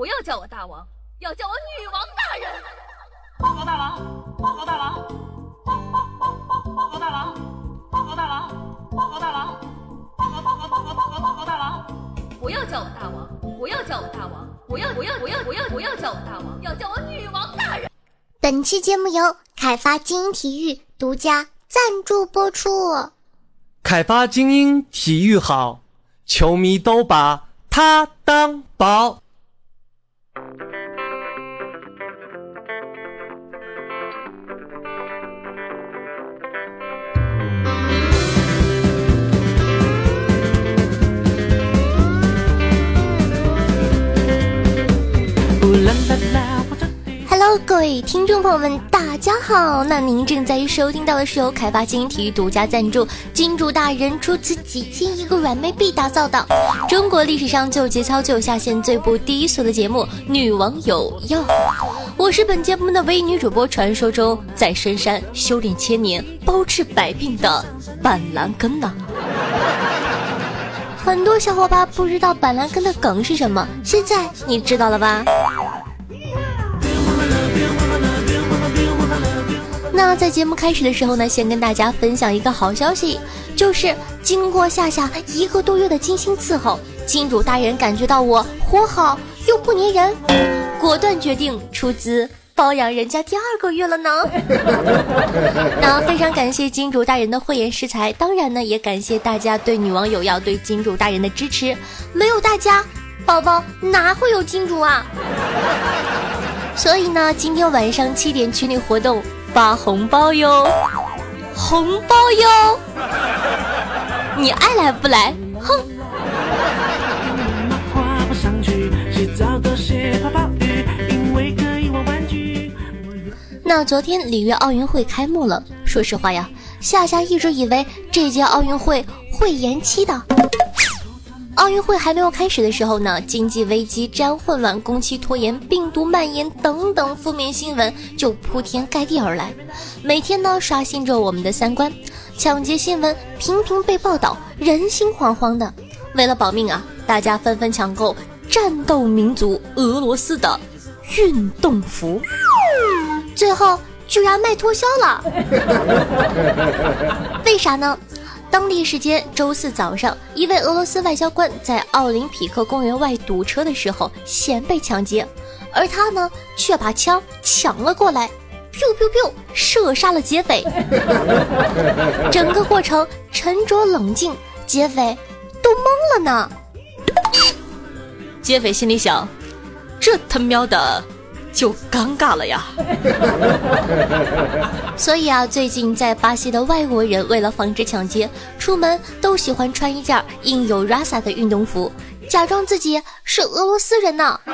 不要叫我大王，要叫我女王大人。报告大王，报告大王，报报报报报告大王，报告大王，报告大王，报告报告报告报告报告大王。不要叫我大王，不要叫我大王，不要不要不要不要不要叫我大王，要叫我女王大人。本期节目由凯发精英体育独家赞助播出。凯发精英体育好，球迷都把它当宝。各位听众朋友们，大家好。那您正在收听到的是由开发精英体育独家赞助，金主大人出资几千亿个软妹币打造的中国历史上最有节操、最有下限、最不低俗的节目《女网友要》。我是本节目的唯一女主播，传说中在深山修炼千年、包治百病的板蓝根呐。很多小伙伴不知道板蓝根的梗是什么，现在你知道了吧？那在节目开始的时候呢，先跟大家分享一个好消息，就是经过夏夏一个多月的精心伺候，金主大人感觉到我活好又不粘人，果断决定出资包养人家第二个月了呢。那非常感谢金主大人的慧眼识才，当然呢，也感谢大家对女网友要对金主大人的支持，没有大家，宝宝哪会有金主啊？所以呢，今天晚上七点群里活动。发红包哟，红包哟！你爱来不来？哼！那昨天里约奥运会开幕了，说实话呀，夏夏一直以为这届奥运会会延期的。奥运会还没有开始的时候呢，经济危机、治安混乱、工期拖延、病毒蔓延等等负面新闻就铺天盖地而来，每天呢刷新着我们的三观，抢劫新闻频频被报道，人心惶惶的。为了保命啊，大家纷纷抢购战斗民族俄罗斯的运动服，最后居然卖脱销了。为啥呢？当地时间周四早上，一位俄罗斯外交官在奥林匹克公园外堵车的时候，险被抢劫，而他呢，却把枪抢了过来，biu biu biu，射杀了劫匪。整个过程沉着冷静，劫匪都懵了呢。劫匪心里想：这他喵的！就尴尬了呀，所以啊，最近在巴西的外国人为了防止抢劫，出门都喜欢穿一件印有 Rasa 的运动服，假装自己是俄罗斯人呢。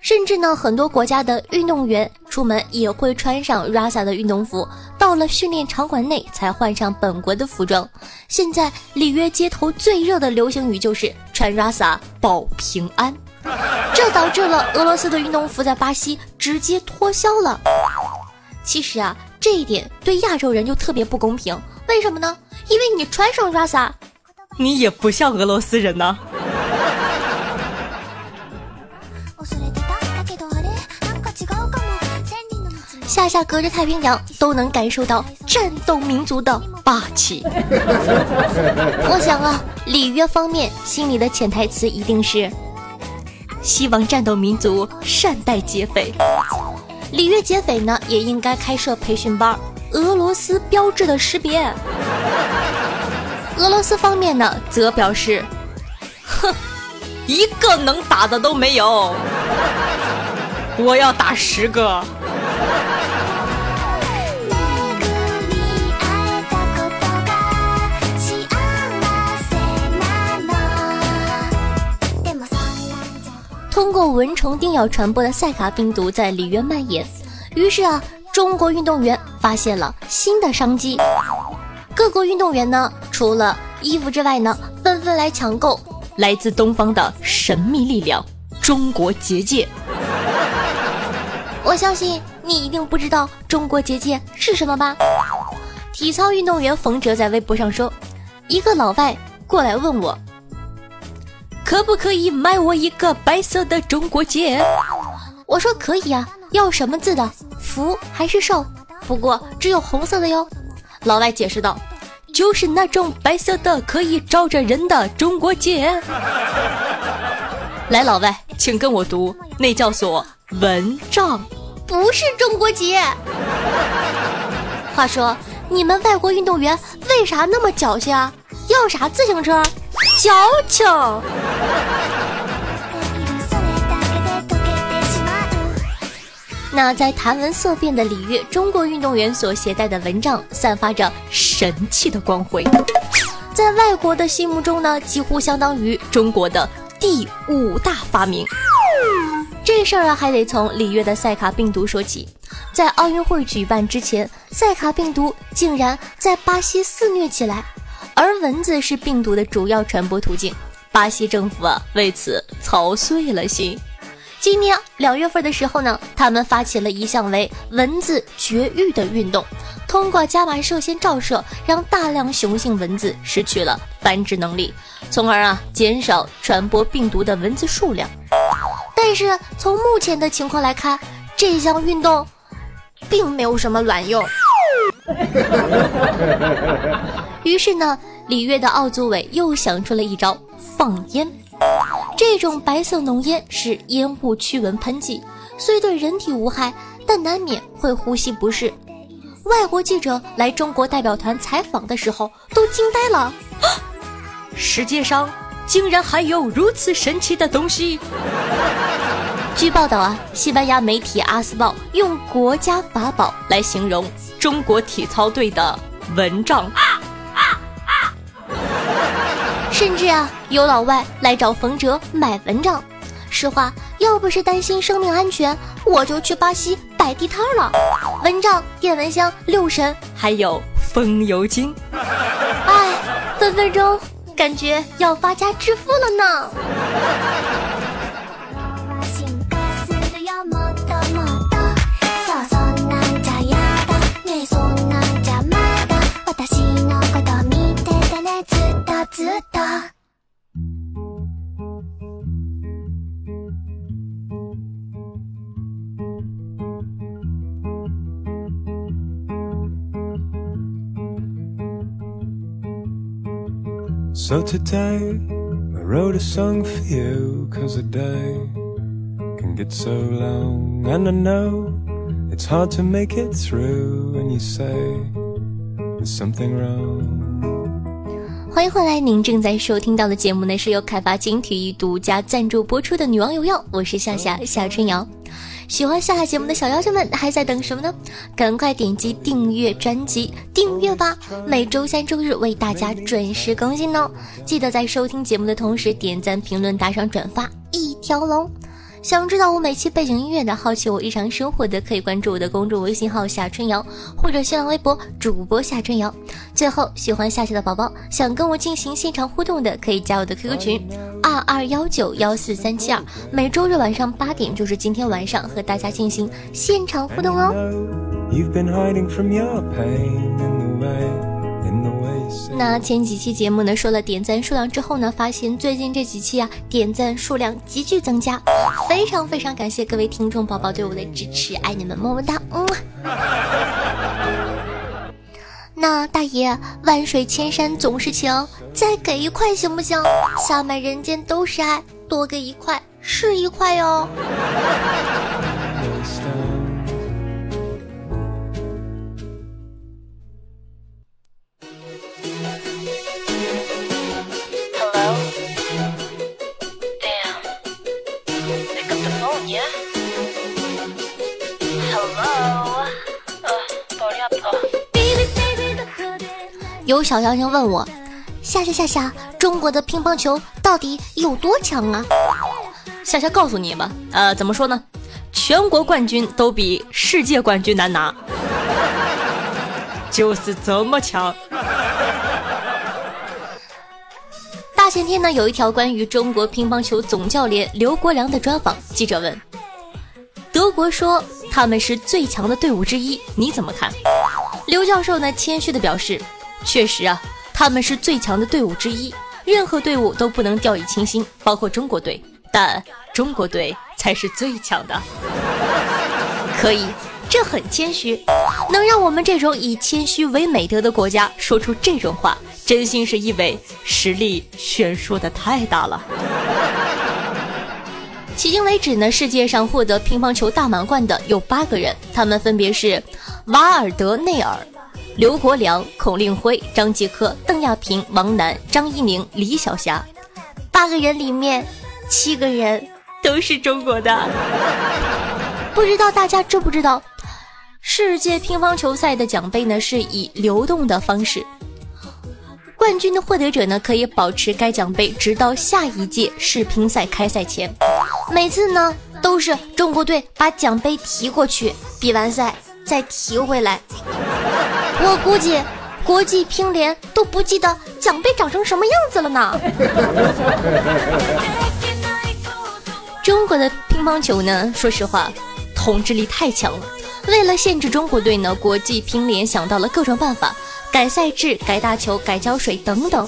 甚至呢，很多国家的运动员出门也会穿上 Rasa 的运动服，到了训练场馆内才换上本国的服装。现在里约街头最热的流行语就是穿 Rasa 保平安。这导致了俄罗斯的运动服在巴西直接脱销了。其实啊，这一点对亚洲人就特别不公平。为什么呢？因为你穿上 Rasa，你也不像俄罗斯人呢。夏夏隔着太平洋都能感受到战斗民族的霸气。我想啊，里约方面心里的潜台词一定是。希望战斗民族善待劫匪，里约劫匪呢也应该开设培训班，俄罗斯标志的识别。俄罗斯方面呢则表示，哼，一个能打的都没有，我要打十个。蚊虫叮咬传播的塞卡病毒在里约蔓延，于是啊，中国运动员发现了新的商机。各国运动员呢，除了衣服之外呢，纷纷来抢购来自东方的神秘力量——中国结界。我相信你一定不知道中国结界是什么吧？体操运动员冯哲在微博上说：“一个老外过来问我。”可不可以买我一个白色的中国结？我说可以啊，要什么字的？福还是寿？不过只有红色的哟。老外解释道：“就是那种白色的可以照着人的中国结。”来，老外，请跟我读，那叫做蚊帐，不是中国结。话说，你们外国运动员为啥那么矫情啊？要啥自行车？矫情。那在谈文色变的里约，中国运动员所携带的蚊帐散发着神奇的光辉，在外国的心目中呢，几乎相当于中国的第五大发明。这事儿啊，还得从里约的赛卡病毒说起。在奥运会举办之前，赛卡病毒竟然在巴西肆虐起来，而蚊子是病毒的主要传播途径。巴西政府啊，为此操碎了心。今年两月份的时候呢，他们发起了一项为蚊子绝育的运动，通过伽马射线照射，让大量雄性蚊子失去了繁殖能力，从而啊减少传播病毒的蚊子数量。但是从目前的情况来看，这项运动并没有什么卵用。于是呢，里约的奥组委又想出了一招：放烟。这种白色浓烟是烟雾驱蚊喷剂，虽对人体无害，但难免会呼吸不适。外国记者来中国代表团采访的时候都惊呆了，世界上竟然还有如此神奇的东西！据报道啊，西班牙媒体《阿斯报》用“国家法宝”来形容中国体操队的蚊帐。甚至啊，有老外来找冯哲买蚊帐。实话，要不是担心生命安全，我就去巴西摆地摊了。蚊帐、电蚊香、六神，还有风油精。哎，分分钟感觉要发家致富了呢。So today I wrote a song for you cause a day can get so long and I know it's hard to make it through when you say there's something wrong 欢迎回来，您正在收听到的节目呢，是由开发金体育独家赞助播出的《女王有药》，我是夏夏夏春瑶。喜欢下节目的小妖精们还在等什么呢？赶快点击订阅专辑，订阅吧！每周三、周日为大家准时更新哦。记得在收听节目的同时点赞、评论、打赏、转发，一条龙。想知道我每期背景音乐的，好奇我日常生活的，可以关注我的公众微信号夏春瑶，或者新浪微博主播夏春瑶。最后，喜欢夏夏的宝宝，想跟我进行现场互动的，可以加我的 QQ 群二二幺九幺四三七二，每周日晚上八点，就是今天晚上和大家进行现场互动哦。那前几期节目呢，说了点赞数量之后呢，发现最近这几期啊，点赞数量急剧增加，非常非常感谢各位听众宝宝对我的支持，爱你们，么么哒，嗯。那大爷，万水千山总是情，再给一块行不行？下面人间都是爱，多给一块是一块哟。小妖精问我：“夏夏夏夏，中国的乒乓球到底有多强啊？”夏夏告诉你吧，呃，怎么说呢？全国冠军都比世界冠军难拿，就是这么强。大前天呢，有一条关于中国乒乓球总教练刘国梁的专访，记者问：“德国说他们是最强的队伍之一，你怎么看？”刘教授呢，谦虚的表示。确实啊，他们是最强的队伍之一，任何队伍都不能掉以轻心，包括中国队。但中国队才是最强的。可以，这很谦虚，能让我们这种以谦虚为美德的国家说出这种话，真心是意味实力悬殊的太大了。迄今为止呢，世界上获得乒乓球大满贯的有八个人，他们分别是瓦尔德内尔、刘国梁、孔令辉、张继科、邓亚萍、王楠、张怡宁、李晓霞。八个人里面，七个人都是中国的。不知道大家知不知道，世界乒乓球赛的奖杯呢是以流动的方式。冠军的获得者呢，可以保持该奖杯直到下一届世乒赛开赛前。每次呢，都是中国队把奖杯提过去，比完赛再提回来。我估计国际乒联都不记得奖杯长成什么样子了呢。中国的乒乓球呢，说实话，统治力太强了。为了限制中国队呢，国际乒联想到了各种办法。改赛制、改大球、改胶水等等，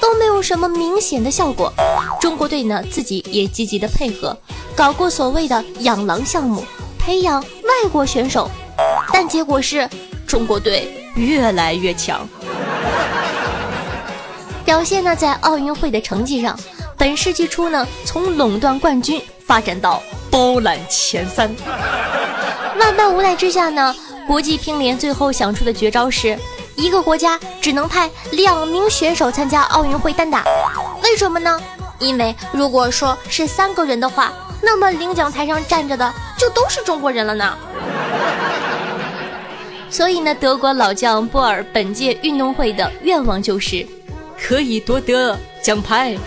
都没有什么明显的效果。中国队呢自己也积极的配合，搞过所谓的养狼项目，培养外国选手，但结果是中国队越来越强。表现呢在奥运会的成绩上，本世纪初呢从垄断冠军发展到包揽前三。万般无奈之下呢，国际乒联最后想出的绝招是。一个国家只能派两名选手参加奥运会单打，为什么呢？因为如果说是三个人的话，那么领奖台上站着的就都是中国人了呢。所以呢，德国老将波尔本届运动会的愿望就是可以夺得奖牌，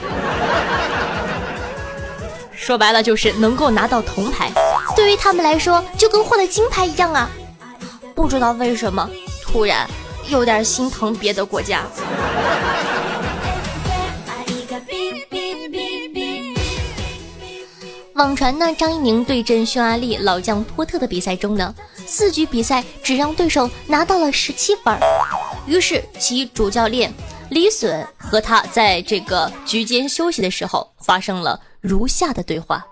说白了就是能够拿到铜牌。对于他们来说，就跟获得金牌一样啊！不知道为什么，突然。有点心疼别的国家。网传呢，张怡宁对阵匈牙利老将托特的比赛中呢，四局比赛只让对手拿到了十七分，于是其主教练李隼和他在这个局间休息的时候发生了如下的对话：“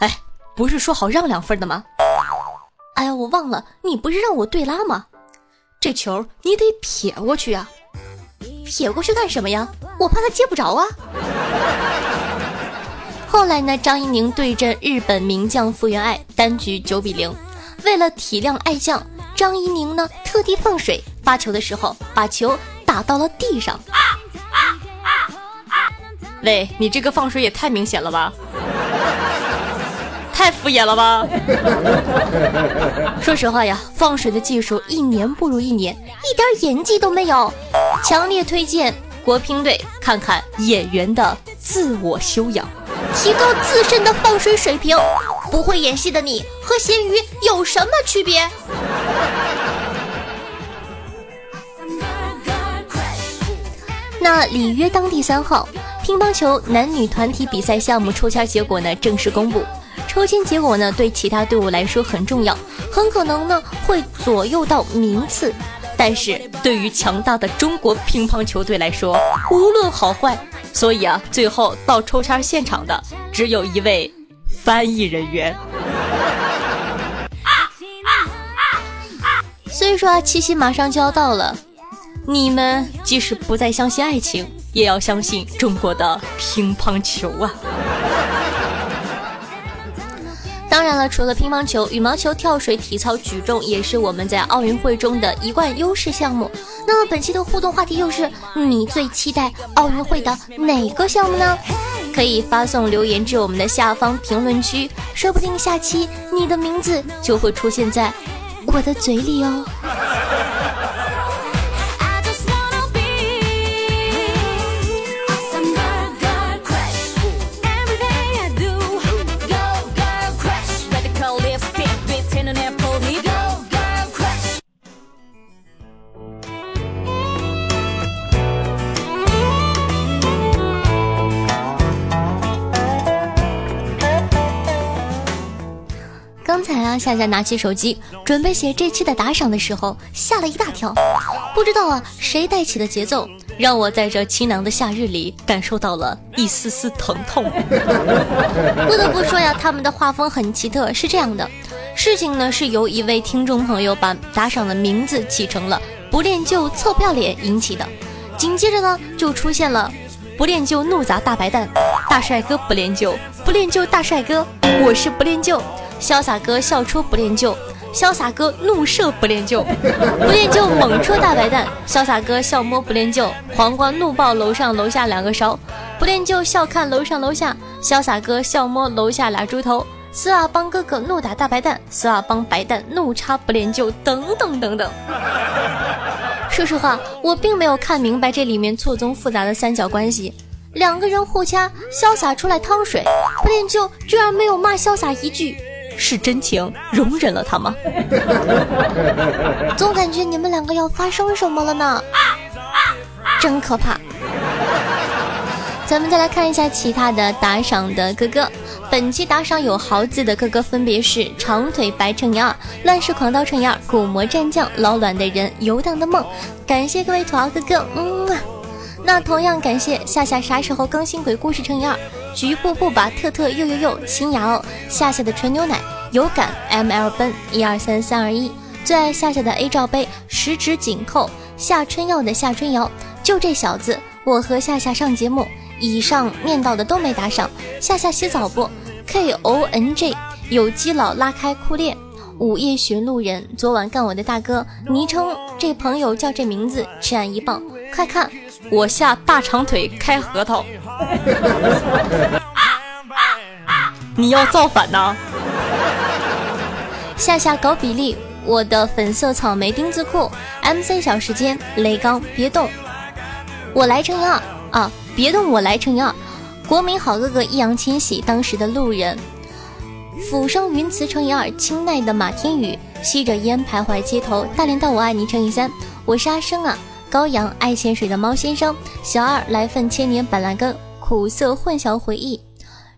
哎，不是说好让两分的吗？哎呀，我忘了，你不是让我对拉吗？”这球你得撇过去啊！撇过去干什么呀？我怕他接不着啊！后来呢，张怡宁对阵日本名将福原爱，单局九比零。为了体谅爱将，张怡宁呢特地放水，发球的时候把球打到了地上。喂，你这个放水也太明显了吧！太敷衍了吧！说实话呀，放水的技术一年不如一年，一点演技都没有。强烈推荐国乒队看看演员的自我修养，提高自身的放水水平。不会演戏的你和咸鱼有什么区别？那里约当地三号乒乓球男女团体比赛项目抽签结果呢正式公布。抽签结果呢，对其他队伍来说很重要，很可能呢会左右到名次。但是对于强大的中国乒乓球队来说，无论好坏，所以啊，最后到抽签现场的只有一位翻译人员。所以说啊，七夕马上就要到了，你们即使不再相信爱情，也要相信中国的乒乓球啊！当然了，除了乒乓球、羽毛球、跳水、体操、举重，也是我们在奥运会中的一贯优势项目。那么本期的互动话题又是你最期待奥运会的哪个项目呢？可以发送留言至我们的下方评论区，说不定下期你的名字就会出现在我的嘴里哦。夏夏拿起手机准备写这期的打赏的时候，吓了一大跳。不知道啊，谁带起的节奏？让我在这清凉的夏日里感受到了一丝丝疼痛。不得不说呀，他们的画风很奇特，是这样的。事情呢是由一位听众朋友把打赏的名字起成了“不练就臭不要脸”引起的，紧接着呢就出现了“不练就怒砸大白蛋”，大帅哥不练就，不练就大帅哥，我是不练就，潇洒哥笑出不练就。潇洒哥怒射不练就，不练就猛戳大白蛋。潇洒哥笑摸不练就，黄瓜怒爆楼上楼下两个勺。不练就笑看楼上楼下，潇洒哥笑摸楼下俩猪头。丝袜帮哥哥怒打大白蛋，丝袜帮白蛋怒插不练就，等等等等。说实话，我并没有看明白这里面错综复杂的三角关系。两个人互掐，潇洒出来趟水，不练就居然没有骂潇洒一句。是真情，容忍了他吗？总感觉你们两个要发生什么了呢，真可怕。咱们再来看一下其他的打赏的哥哥，本期打赏有豪字的哥哥分别是长腿白乘以二、乱世狂刀乘以二、古魔战将、老卵的人、游荡的梦，感谢各位土豪哥哥，嗯。那同样感谢夏夏啥时候更新鬼故事乘以二。局部不把特特又又又新瑶夏夏的纯牛奶有感 ml 奔一二三三二一最爱夏夏的 A 罩杯十指紧扣夏春药的夏春瑶就这小子我和夏夏上节目以上念到的都没打赏夏夏洗澡不 K O N J 有基佬拉开裤链午夜寻路人昨晚干我的大哥昵称这朋友叫这名字吃俺一棒。快看我下大长腿开核桃。你要造反呐！夏夏搞比例，我的粉色草莓丁字裤，MC 小时间，雷刚别动，我来乘以二啊！别动，我来乘以二。国民好哥哥易烊千玺，当时的路人，俯生云辞乘以二。清奈的马天宇，吸着烟徘徊街头，大连到我爱你乘以三。我是阿生啊，高阳爱潜水的猫先生，小二来份千年板蓝根。苦涩混淆回忆，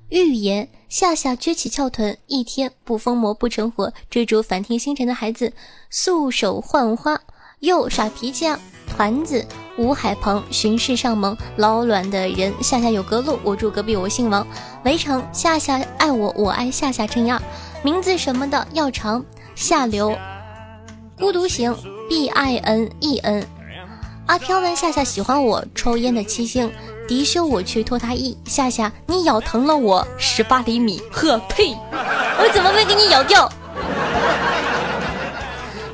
预言夏夏撅起翘臀，一天不疯魔不成活，追逐繁天星辰的孩子，素手换花又耍脾气啊！团子吴海鹏巡视上门，老卵的人夏夏有隔路，我住隔壁，我姓王。围城夏夏爱我，我爱夏夏乘样，名字什么的要长，下流孤独型 B I N E N。阿飘问夏夏喜欢我，抽烟的七星。迪修，我去脱他衣。夏夏，你咬疼了我十八厘米。呵呸！我怎么会给你咬掉？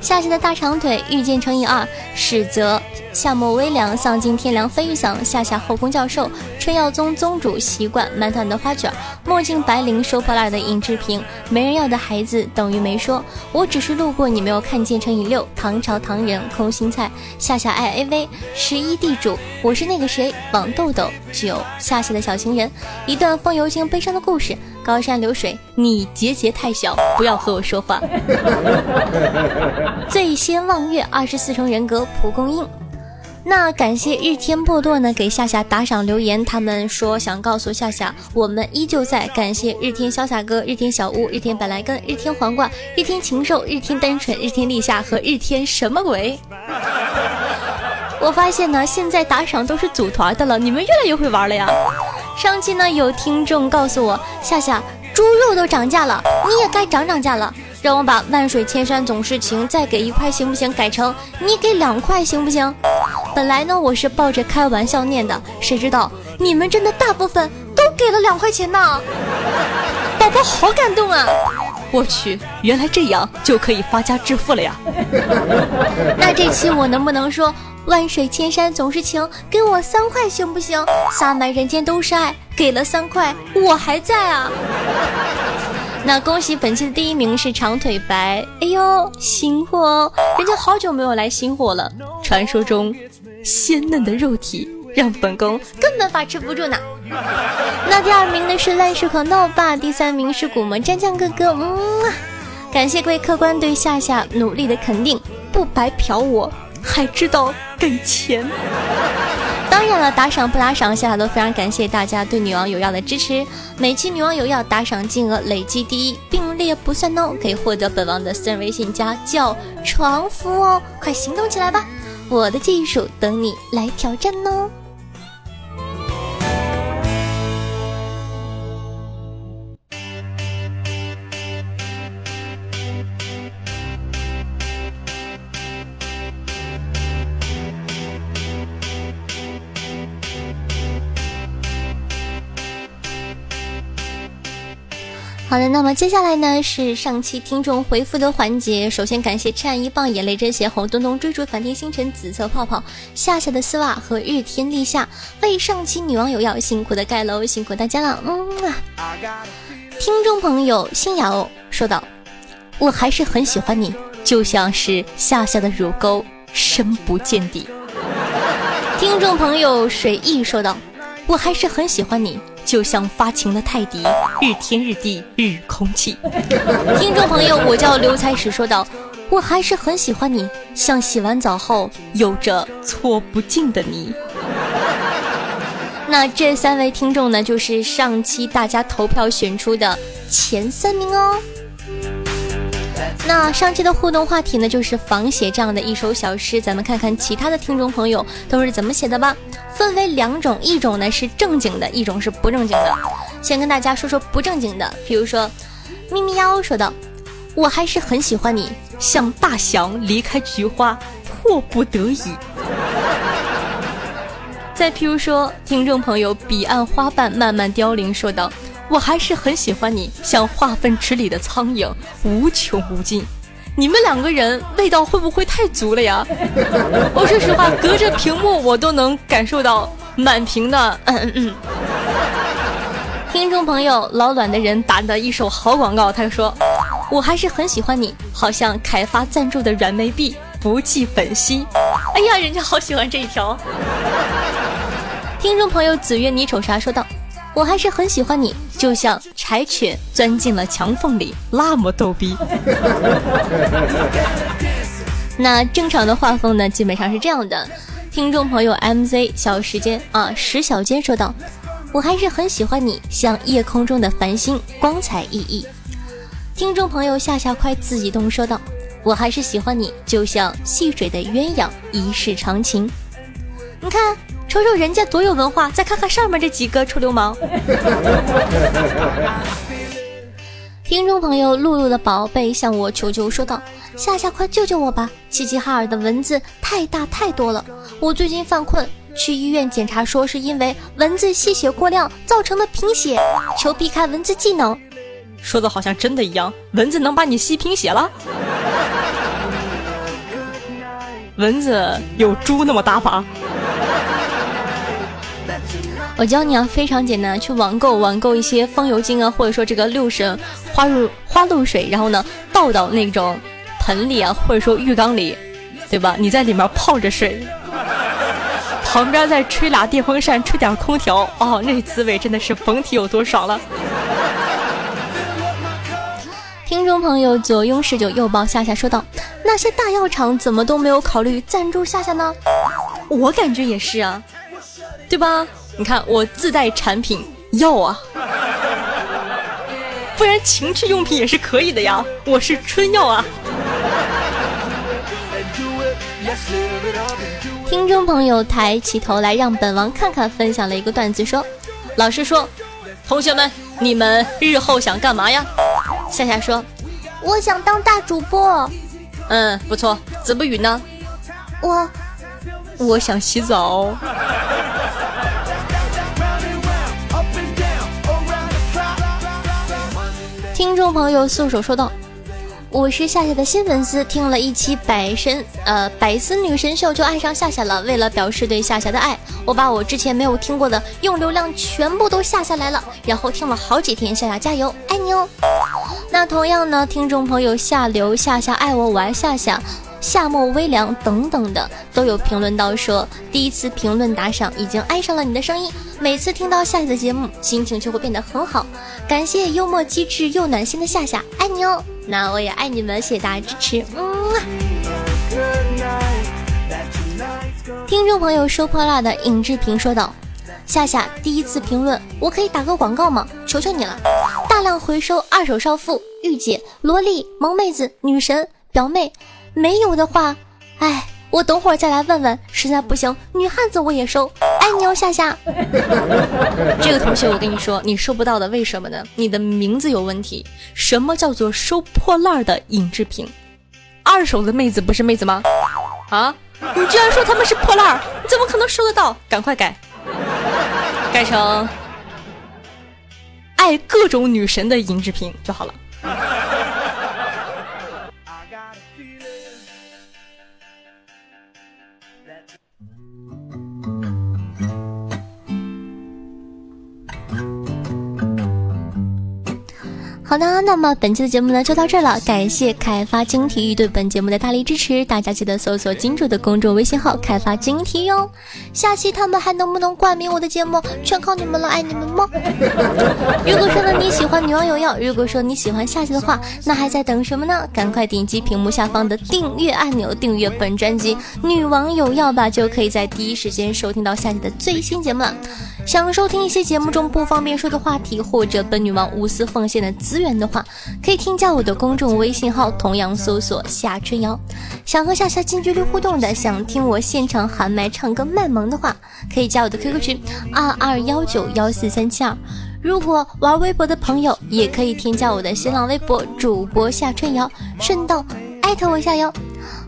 夏夏的大长腿遇见乘以二，史泽。夏末微凉，丧尽天良飞雨嗓。夏夏后宫教授，春药宗宗主，习惯满堂的花卷，墨镜白绫，收破烂的尹志平，没人要的孩子等于没说，我只是路过，你没有看见乘以六。唐朝唐人空心菜，夏夏爱 AV，十一地主，我是那个谁，王豆豆九，夏夏的小情人，一段风油精悲伤的故事，高山流水，你节节太小，不要和我说话。醉仙望月，二十四重人格，蒲公英。那感谢日天部落呢，给夏夏打赏留言，他们说想告诉夏夏，我们依旧在。感谢日天潇洒哥、日天小屋、日天本来根、日天黄瓜、日天禽兽、日天单纯、日天立夏和日天什么鬼？我发现呢，现在打赏都是组团的了，你们越来越会玩了呀。上期呢，有听众告诉我，夏夏猪肉都涨价了，你也该涨涨价了。让我把万水千山总是情再给一块行不行？改成你给两块行不行？本来呢，我是抱着开玩笑念的，谁知道你们真的大部分都给了两块钱呢？宝宝好感动啊！我去，原来这样就可以发家致富了呀！那这期我能不能说万水千山总是情，给我三块行不行？洒满人间都是爱，给了三块，我还在啊！那恭喜本期的第一名是长腿白，哎呦，新货哦！人家好久没有来新货了。传说中鲜嫩的肉体让本宫根本把持不住呢。那第二名呢是烂世狂闹爸，第三名是古门战将哥哥。嗯，感谢各位客官对夏夏努力的肯定，不白嫖我，还知道给钱。当然了，打赏不打赏，夏夏都非常感谢大家对女王有药的支持。每期女王有药打赏金额累计第一，并列不算哦，可以获得本王的私人微信加叫床服哦，快行动起来吧！我的技术等你来挑战哦。好的，那么接下来呢是上期听众回复的环节。首先感谢颤一棒、眼泪真血、红咚咚、追逐繁天星辰、紫色泡泡、夏夏的丝袜和日天立夏，为上期女网友要辛苦的盖楼，辛苦大家了。嗯啊，听众朋友新瑶说道：“我还是很喜欢你，就像是夏夏的乳沟深不见底。”听众朋友水意说道：“我还是很喜欢你。”就像发情的泰迪，日天日地日空气。听众朋友，我叫刘才石，说道：“我还是很喜欢你，像洗完澡后有着搓不尽的泥。”那这三位听众呢，就是上期大家投票选出的前三名哦。那上期的互动话题呢，就是仿写这样的一首小诗，咱们看看其他的听众朋友都是怎么写的吧。分为两种，一种呢是正经的，一种是不正经的。先跟大家说说不正经的，比如说咪咪妖说道：“我还是很喜欢你，像大象离开菊花，迫不得已。”再譬如说，听众朋友彼岸花瓣慢慢凋零说道。我还是很喜欢你，像化粪池里的苍蝇，无穷无尽。你们两个人味道会不会太足了呀？我说实话，隔着屏幕我都能感受到满屏的嗯嗯嗯。听众朋友老卵的人打的一手好广告，他说：“我还是很喜欢你，好像凯发赞助的软妹币，不计本息。”哎呀，人家好喜欢这一条。听众朋友子月，你瞅啥？说道。我还是很喜欢你，就像柴犬钻进了墙缝里，那么逗逼。那正常的画风呢，基本上是这样的。听众朋友 MZ 小时间啊，石小坚说道：“我还是很喜欢你，像夜空中的繁星，光彩熠熠。”听众朋友夏夏快自己动说道：“我还是喜欢你，就像戏水的鸳鸯，一世长情。”你看。瞅瞅人家多有文化，再看看上面这几个臭流氓。听众朋友，露露的宝贝向我求救说道：“夏夏，快救救我吧！齐齐哈尔的蚊子太大太多了，我最近犯困，去医院检查说是因为蚊子吸血过量造成的贫血，求避开蚊子技能。”说的好像真的一样，蚊子能把你吸贫血了？蚊子有猪那么大吗？我教你啊，非常简单，去网购网购一些风油精啊，或者说这个六神花露花露水，然后呢倒到那种盆里啊，或者说浴缸里，对吧？你在里面泡着水，旁边再吹俩电风扇，吹点空调，哦，那滋味真的是甭提有多爽了。听众朋友左拥十九右抱夏夏说道：“那些大药厂怎么都没有考虑赞助夏夏呢？”我感觉也是啊，对吧？你看我自带产品药啊，不然情趣用品也是可以的呀。我是春药啊。听众朋友抬起头来，让本王看看，分享了一个段子，说：老师说，同学们，你们日后想干嘛呀？夏夏说，我想当大主播。嗯，不错。子不语呢？我，我想洗澡。听众朋友素手说道：“我是夏夏的新粉丝，听了一期百神呃百思女神秀就爱上夏夏了。为了表示对夏夏的爱，我把我之前没有听过的用流量全部都下下来了，然后听了好几天。夏夏加油，爱你哦！那同样呢，听众朋友下流夏夏爱我，我爱夏夏。”夏末微凉等等的都有评论到说，第一次评论打赏已经爱上了你的声音，每次听到夏夏的节目，心情就会变得很好。感谢幽默机智又暖心的夏夏，爱你哦！那我也爱你们，谢谢大家支持。嗯。听众朋友收破烂的尹志平说道：“夏夏第一次评论，我可以打个广告吗？求求你了！大量回收二手少妇、御姐、萝莉、萌妹子、女神、表妹。”没有的话，哎，我等会儿再来问问，实在不行，女汉子我也收。爱你哦，夏夏。这个同学，我跟你说，你收不到的，为什么呢？你的名字有问题。什么叫做收破烂儿的尹志平？二手的妹子不是妹子吗？啊！你居然说他们是破烂儿，你怎么可能收得到？赶快改，改成爱各种女神的影制品就好了。Mm-hmm. 好的，那么本期的节目呢就到这了，感谢开发晶体育对本节目的大力支持，大家记得搜索金主的公众微信号“开发晶体育”哦。下期他们还能不能冠名我的节目，全靠你们了，爱你们么？如果说呢你喜欢女王有药，如果说你喜欢下期的话，那还在等什么呢？赶快点击屏幕下方的订阅按钮，订阅本专辑《女王有药》吧，就可以在第一时间收听到下期的最新节目了。想收听一些节目中不方便说的话题，或者本女王无私奉献的资源的话，可以添加我的公众微信号，同样搜索夏春瑶。想和夏夏近距离互动的，想听我现场喊麦唱歌卖萌的话，可以加我的 QQ 群二二幺九幺四三七二。如果玩微博的朋友，也可以添加我的新浪微博主播夏春瑶，顺道艾特我一下哟。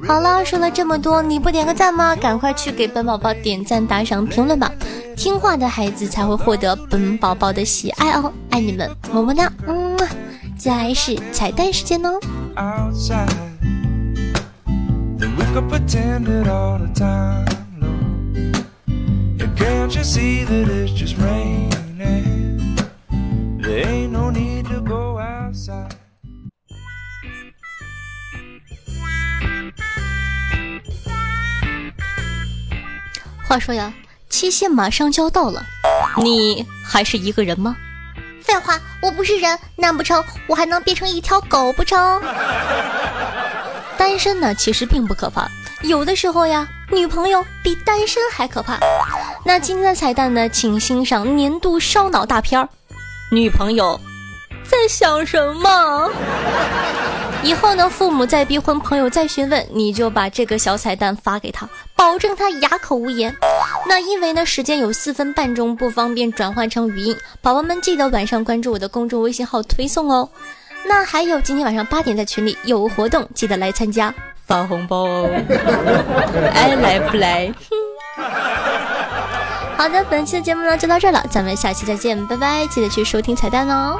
好了，说了这么多，你不点个赞吗？赶快去给本宝宝点赞、打赏、评论吧！听话的孩子才会获得本宝宝的喜爱哦，爱你们，么么哒！嗯，接下来是彩蛋时间哦。话说呀。七夕马上就要到了，你还是一个人吗？废话，我不是人，难不成我还能变成一条狗不成？单身呢，其实并不可怕，有的时候呀，女朋友比单身还可怕。那今天的彩蛋呢，请欣赏年度烧脑大片儿，女朋友在想什么？以后呢，父母再逼婚，朋友再询问，你就把这个小彩蛋发给他，保证他哑口无言。那因为呢，时间有四分半钟，不方便转换成语音，宝宝们记得晚上关注我的公众微信号推送哦。那还有今天晚上八点在群里有活动，记得来参加发红包哦。爱 来不来？好的，本期的节目呢就到这了，咱们下期再见，拜拜！记得去收听彩蛋哦。